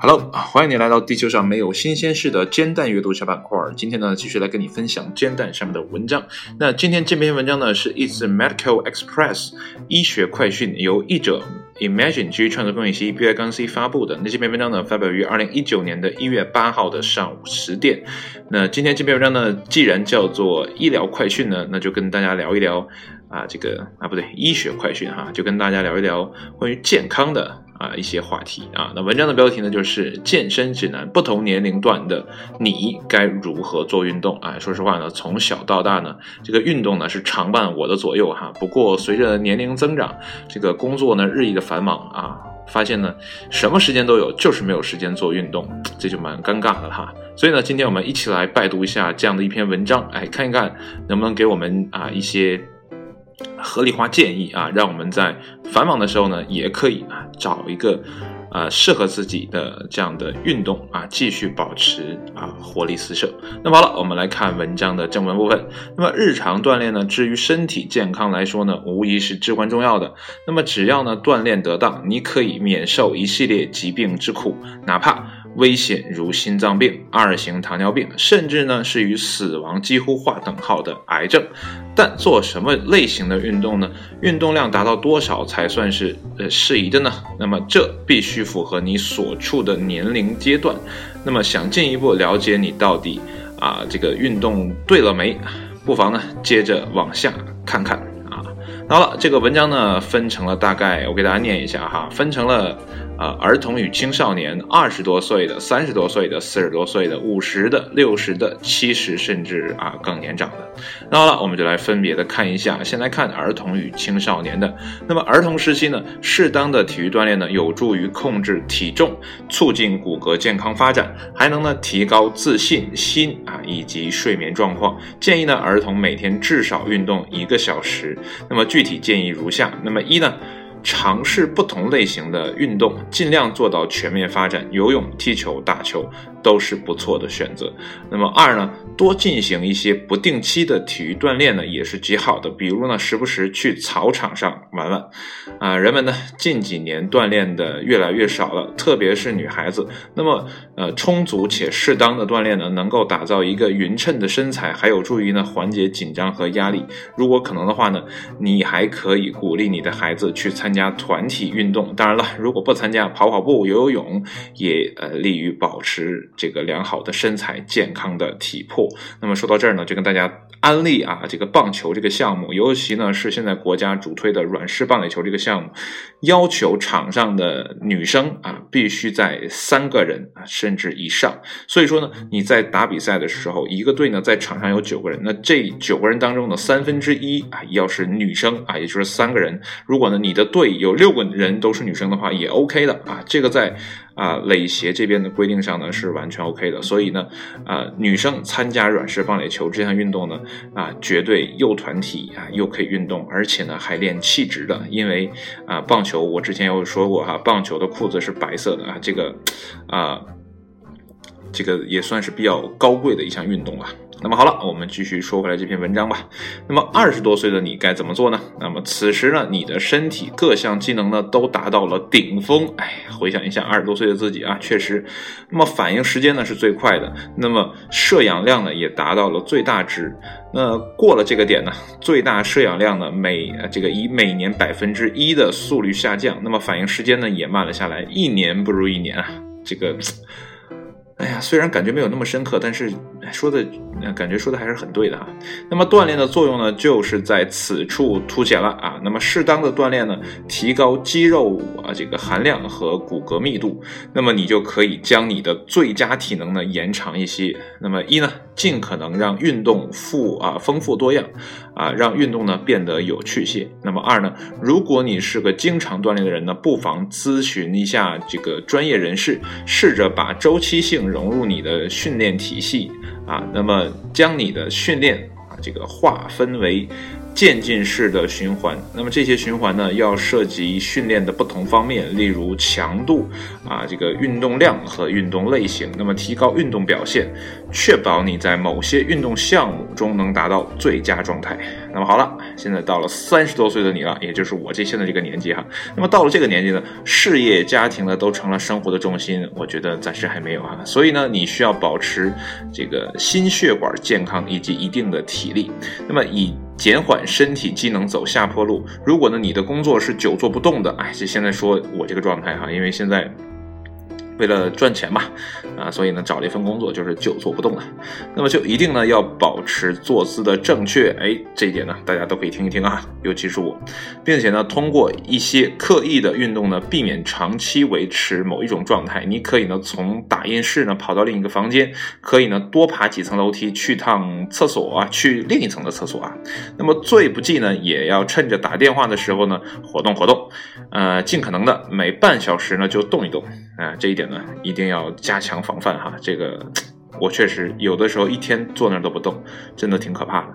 Hello，欢迎你来到地球上没有新鲜事的煎蛋阅读小板块。今天呢，继续来跟你分享煎蛋上面的文章。那今天这篇文章呢，是 It's Medical Express 医学快讯，由译者 Imagine 基于创作公益系 B I 杠 C 发布的。那这篇文章呢，发表于二零一九年的一月八号的上午十点。那今天这篇文章呢，既然叫做医疗快讯呢，那就跟大家聊一聊啊，这个啊不对，医学快讯哈，就跟大家聊一聊关于健康的。啊，一些话题啊，那文章的标题呢就是健身指南，不同年龄段的你该如何做运动啊？说实话呢，从小到大呢，这个运动呢是常伴我的左右哈。不过随着年龄增长，这个工作呢日益的繁忙啊，发现呢什么时间都有，就是没有时间做运动，这就蛮尴尬的哈。所以呢，今天我们一起来拜读一下这样的一篇文章，哎，看一看能不能给我们啊一些。合理化建议啊，让我们在繁忙的时候呢，也可以啊找一个呃适合自己的这样的运动啊，继续保持啊活力四射。那么好了，我们来看文章的正文部分。那么日常锻炼呢，至于身体健康来说呢，无疑是至关重要的。那么只要呢锻炼得当，你可以免受一系列疾病之苦，哪怕危险如心脏病、二型糖尿病，甚至呢是与死亡几乎划等号的癌症。但做什么类型的运动呢？运动量达到多少才算是呃适宜的呢？那么这必须符合你所处的年龄阶段。那么想进一步了解你到底啊这个运动对了没？不妨呢接着往下看看啊。好了，这个文章呢分成了大概我给大家念一下哈，分成了。啊，儿童与青少年，二十多岁的、三十多岁的、四十多岁的、五十的、六十的、七十，甚至啊更年长的。那好了，我们就来分别的看一下。先来看儿童与青少年的。那么儿童时期呢，适当的体育锻炼呢，有助于控制体重，促进骨骼健康发展，还能呢提高自信心啊以及睡眠状况。建议呢，儿童每天至少运动一个小时。那么具体建议如下。那么一呢？尝试不同类型的运动，尽量做到全面发展。游泳、踢球、打球都是不错的选择。那么二呢，多进行一些不定期的体育锻炼呢，也是极好的。比如呢，时不时去草场上玩玩。啊，人们呢近几年锻炼的越来越少了，特别是女孩子。那么，呃，充足且适当的锻炼呢，能够打造一个匀称的身材，还有助于呢缓解紧张和压力。如果可能的话呢，你还可以鼓励你的孩子去参。参加团体运动，当然了，如果不参加，跑跑步、游游泳也呃利于保持这个良好的身材、健康的体魄。那么说到这儿呢，就跟大家安利啊，这个棒球这个项目，尤其呢是现在国家主推的软式棒垒球这个项目，要求场上的女生啊必须在三个人啊甚至以上。所以说呢，你在打比赛的时候，一个队呢在场上有九个人，那这九个人当中的三分之一啊要是女生啊，也就是三个人。如果呢你的队有六个人都是女生的话，也 OK 的啊。这个在啊垒协这边的规定上呢是完全 OK 的。所以呢，啊女生参加软式棒垒球这项运动呢，啊绝对又团体啊又可以运动，而且呢还练气质的。因为啊棒球我之前有说过哈，棒球的裤子是白色的啊，这个啊这个也算是比较高贵的一项运动了。那么好了，我们继续说回来这篇文章吧。那么二十多岁的你该怎么做呢？那么此时呢，你的身体各项机能呢都达到了顶峰。哎，回想一下二十多岁的自己啊，确实。那么反应时间呢是最快的，那么摄氧量呢也达到了最大值。那过了这个点呢，最大摄氧量呢每这个以每年百分之一的速率下降，那么反应时间呢也慢了下来，一年不如一年啊，这个。哎呀，虽然感觉没有那么深刻，但是说的感觉说的还是很对的啊。那么锻炼的作用呢，就是在此处凸显了啊。那么适当的锻炼呢，提高肌肉啊这个含量和骨骼密度，那么你就可以将你的最佳体能呢延长一些。那么一呢，尽可能让运动富啊丰富多样啊，让运动呢变得有趣些。那么二呢，如果你是个经常锻炼的人呢，不妨咨询一下这个专业人士，试着把周期性。融入你的训练体系啊，那么将你的训练啊这个划分为渐进式的循环。那么这些循环呢，要涉及训练的不同方面，例如强度啊，这个运动量和运动类型。那么提高运动表现，确保你在某些运动项目中能达到最佳状态。那么好了，现在到了三十多岁的你了，也就是我这现在这个年纪哈。那么到了这个年纪呢，事业、家庭呢都成了生活的重心。我觉得暂时还没有哈，所以呢，你需要保持这个心血管健康以及一定的体力。那么以减缓身体机能走下坡路。如果呢，你的工作是久坐不动的，哎，就现在说我这个状态哈，因为现在。为了赚钱嘛，啊，所以呢找了一份工作，就是久坐不动的，那么就一定呢要保持坐姿的正确，哎，这一点呢大家都可以听一听啊，尤其是我，并且呢通过一些刻意的运动呢，避免长期维持某一种状态。你可以呢从打印室呢跑到另一个房间，可以呢多爬几层楼梯去趟厕所啊，去另一层的厕所啊。那么最不济呢，也要趁着打电话的时候呢活动活动，呃，尽可能的每半小时呢就动一动，啊，这一点。一定要加强防范哈，这个 我确实有的时候一天坐那儿都不动，真的挺可怕的。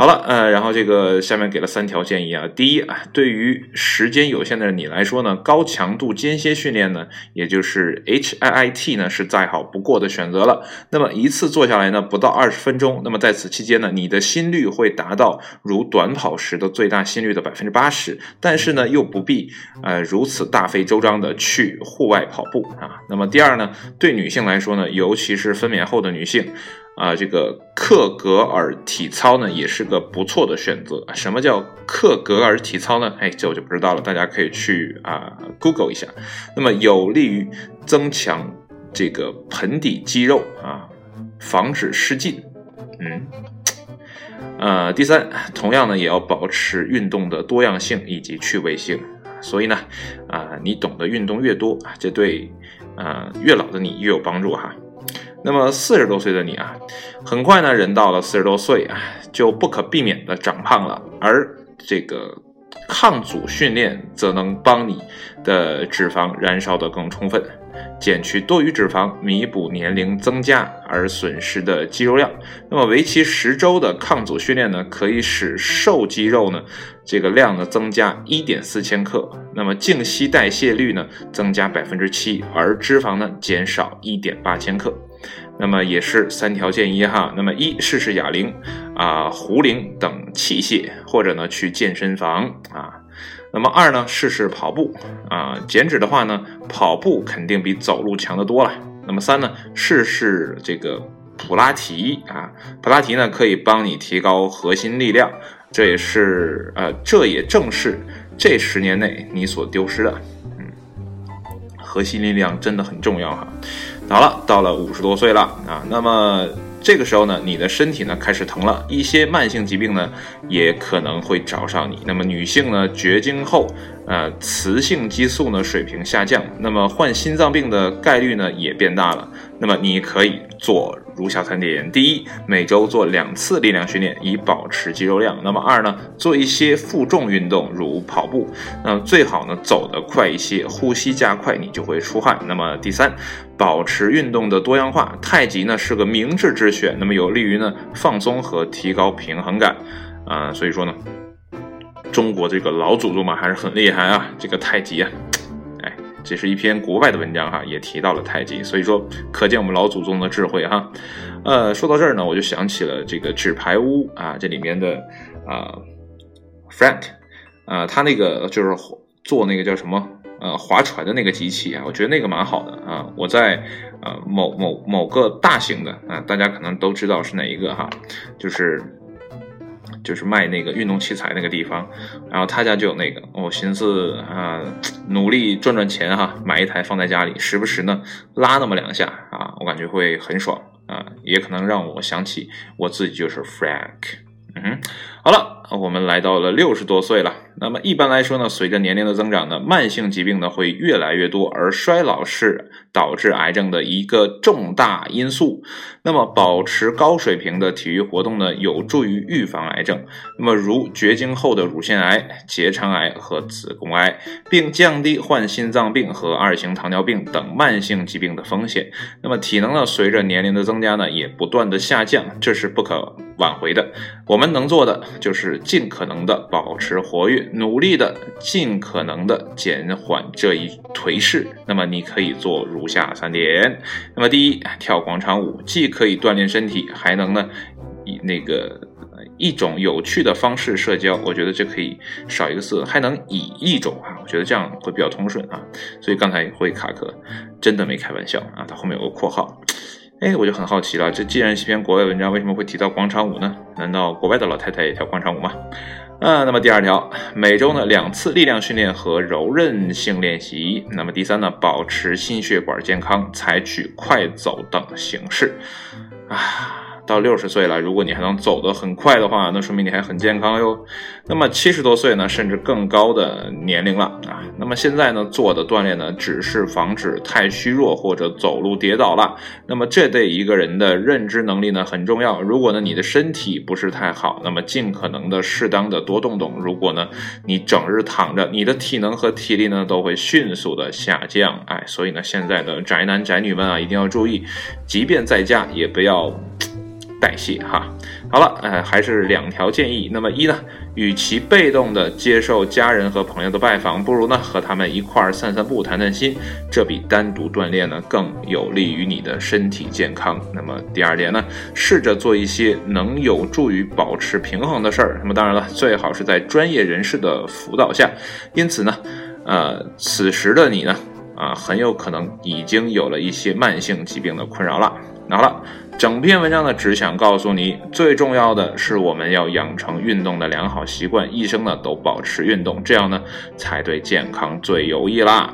好了，呃，然后这个下面给了三条建议啊。第一啊，对于时间有限的你来说呢，高强度间歇训练呢，也就是 HIIT 呢，是再好不过的选择了。那么一次做下来呢，不到二十分钟。那么在此期间呢，你的心率会达到如短跑时的最大心率的百分之八十，但是呢，又不必呃如此大费周章的去户外跑步啊。那么第二呢，对女性来说呢，尤其是分娩后的女性。啊，这个克格尔体操呢，也是个不错的选择。什么叫克格尔体操呢？哎，这我就不知道了，大家可以去啊 Google 一下。那么有利于增强这个盆底肌肉啊，防止失禁。嗯，呃，第三，同样呢，也要保持运动的多样性以及趣味性。所以呢，啊，你懂得运动越多，这对啊越老的你越有帮助哈。那么四十多岁的你啊，很快呢，人到了四十多岁啊，就不可避免的长胖了。而这个抗阻训练则能帮你的脂肪燃烧得更充分，减去多余脂肪，弥补年龄增加而损失的肌肉量。那么为期十周的抗阻训练呢，可以使瘦肌肉呢这个量呢增加一点四千克，那么静息代谢率呢增加百分之七，而脂肪呢减少一点八千克。那么也是三条建议哈。那么一试试哑铃啊、壶铃等器械，或者呢去健身房啊。那么二呢试试跑步啊，减脂的话呢，跑步肯定比走路强得多了。那么三呢试试这个普拉提啊，普拉提呢可以帮你提高核心力量，这也是呃这也正是这十年内你所丢失的。嗯，核心力量真的很重要哈。好了，到了五十多岁了啊，那么这个时候呢，你的身体呢开始疼了，一些慢性疾病呢也可能会找上你。那么女性呢，绝经后，呃，雌性激素呢水平下降，那么患心脏病的概率呢也变大了。那么你可以做如下三点：第一，每周做两次力量训练，以保持肌肉量；那么二呢，做一些负重运动，如跑步，那最好呢走得快一些，呼吸加快，你就会出汗。那么第三，保持运动的多样化，太极呢是个明智之选，那么有利于呢放松和提高平衡感，啊，所以说呢，中国这个老祖宗嘛还是很厉害啊，这个太极啊。这是一篇国外的文章哈，也提到了太极，所以说可见我们老祖宗的智慧哈。呃，说到这儿呢，我就想起了这个纸牌屋啊，这里面的啊，Frank 啊，他那个就是做那个叫什么呃划船的那个机器啊，我觉得那个蛮好的啊。我在呃某某某个大型的啊，大家可能都知道是哪一个哈，就是。就是卖那个运动器材那个地方，然后他家就有那个，我寻思啊，努力赚赚钱哈，买一台放在家里，时不时呢拉那么两下啊，我感觉会很爽啊，也可能让我想起我自己就是 Frank，嗯哼，好了，我们来到了六十多岁了。那么一般来说呢，随着年龄的增长呢，慢性疾病呢会越来越多，而衰老是导致癌症的一个重大因素。那么保持高水平的体育活动呢，有助于预防癌症。那么如绝经后的乳腺癌、结肠癌和子宫癌，并降低患心脏病和二型糖尿病等慢性疾病的风险。那么体能呢，随着年龄的增加呢，也不断的下降，这是不可挽回的。我们。能做的就是尽可能的保持活跃，努力的尽可能的减缓这一颓势。那么你可以做如下三点。那么第一，跳广场舞既可以锻炼身体，还能呢以那个一种有趣的方式社交。我觉得这可以少一个字，还能以一种啊，我觉得这样会比较通顺啊。所以刚才会卡壳，真的没开玩笑啊。它后面有个括号。哎，我就很好奇了，这既然是篇国外文章，为什么会提到广场舞呢？难道国外的老太太也跳广场舞吗？啊，那么第二条，每周呢两次力量训练和柔韧性练习。那么第三呢，保持心血管健康，采取快走等形式。啊。到六十岁了，如果你还能走得很快的话，那说明你还很健康哟。那么七十多岁呢，甚至更高的年龄了啊。那么现在呢，做的锻炼呢，只是防止太虚弱或者走路跌倒了。那么这对一个人的认知能力呢很重要。如果呢你的身体不是太好，那么尽可能的适当的多动动。如果呢你整日躺着，你的体能和体力呢都会迅速的下降。哎，所以呢现在的宅男宅女们啊，一定要注意，即便在家也不要。代谢哈，好了，呃，还是两条建议。那么一呢，与其被动的接受家人和朋友的拜访，不如呢和他们一块儿散散步、谈谈心，这比单独锻炼呢更有利于你的身体健康。那么第二点呢，试着做一些能有助于保持平衡的事儿。那么当然了，最好是在专业人士的辅导下。因此呢，呃，此时的你呢，啊，很有可能已经有了一些慢性疾病的困扰了。好了。整篇文章呢，只想告诉你，最重要的是我们要养成运动的良好习惯，一生呢都保持运动，这样呢才对健康最有益啦。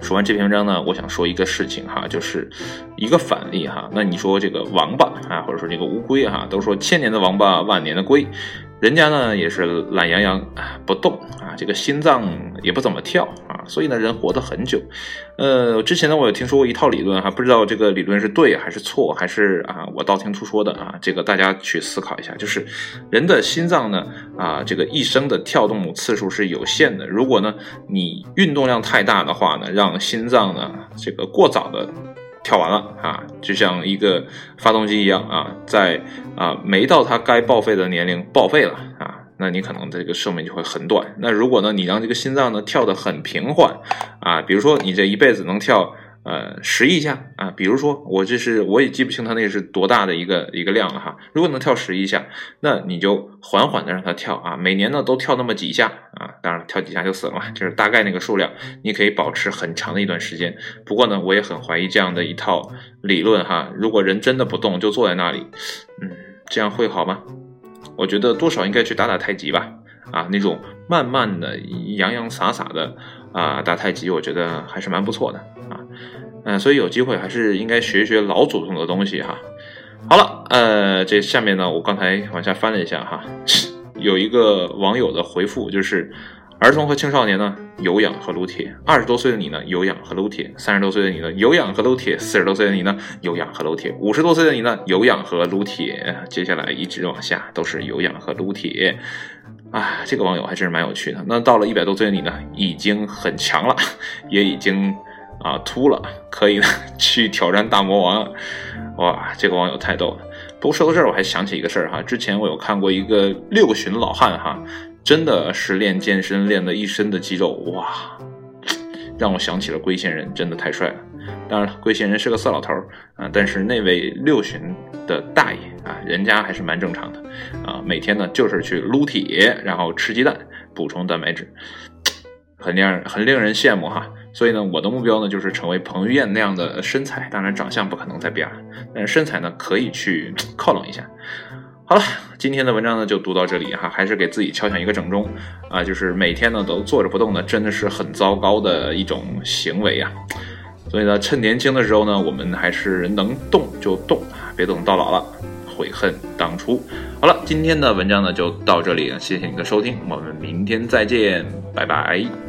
说完这篇文章呢，我想说一个事情哈，就是一个反例哈。那你说这个王八啊，或者说这个乌龟哈，都说千年的王八，万年的龟。人家呢也是懒洋洋啊不动啊，这个心脏也不怎么跳，所以呢人活得很久。呃，之前呢我有听说过一套理论哈，不知道这个理论是对还是错，还是啊我道听途说的啊，这个大家去思考一下。就是人的心脏呢啊这个一生的跳动次数是有限的，如果呢你运动量太大的话呢，让心脏呢这个过早的。跳完了啊，就像一个发动机一样啊，在啊没到它该报废的年龄报废了啊，那你可能这个寿命就会很短。那如果呢，你让这个心脏呢跳得很平缓啊，比如说你这一辈子能跳。呃，十亿下啊，比如说我这是我也记不清它那是多大的一个一个量了哈。如果能跳十亿下，那你就缓缓的让它跳啊，每年呢都跳那么几下啊，当然，跳几下就死了嘛，就是大概那个数量，你可以保持很长的一段时间。不过呢，我也很怀疑这样的一套理论哈。如果人真的不动就坐在那里，嗯，这样会好吗？我觉得多少应该去打打太极吧，啊，那种慢慢的洋洋洒洒的啊打太极，我觉得还是蛮不错的啊。嗯，所以有机会还是应该学学老祖宗的东西哈。好了，呃，这下面呢，我刚才往下翻了一下哈，有一个网友的回复就是：儿童和青少年呢有氧和撸铁，二十多岁的你呢有氧和撸铁，三十多岁的你呢有氧和撸铁，四十多岁的你呢有氧和撸铁，五十多岁的你呢有氧和撸铁，接下来一直往下都是有氧和撸铁。啊，这个网友还真是蛮有趣的。那到了一百多岁的你呢，已经很强了，也已经。啊，秃了，可以呢去挑战大魔王，哇，这个网友太逗了。不过说到这儿，我还想起一个事儿哈，之前我有看过一个六旬老汉哈，真的是练健身练了一身的肌肉，哇，让我想起了龟仙人，真的太帅了。当然了，龟仙人是个色老头儿啊，但是那位六旬的大爷啊，人家还是蛮正常的啊，每天呢就是去撸铁，然后吃鸡蛋补充蛋白质，很令人很令人羡慕哈。所以呢，我的目标呢就是成为彭于晏那样的身材，当然长相不可能再变了，但是身材呢可以去 靠拢一下。好了，今天的文章呢就读到这里哈，还是给自己敲响一个整钟啊，就是每天呢都坐着不动呢，真的是很糟糕的一种行为啊。所以呢，趁年轻的时候呢，我们还是能动就动啊，别等到老了悔恨当初。好了，今天的文章呢就到这里，谢谢你的收听，我们明天再见，拜拜。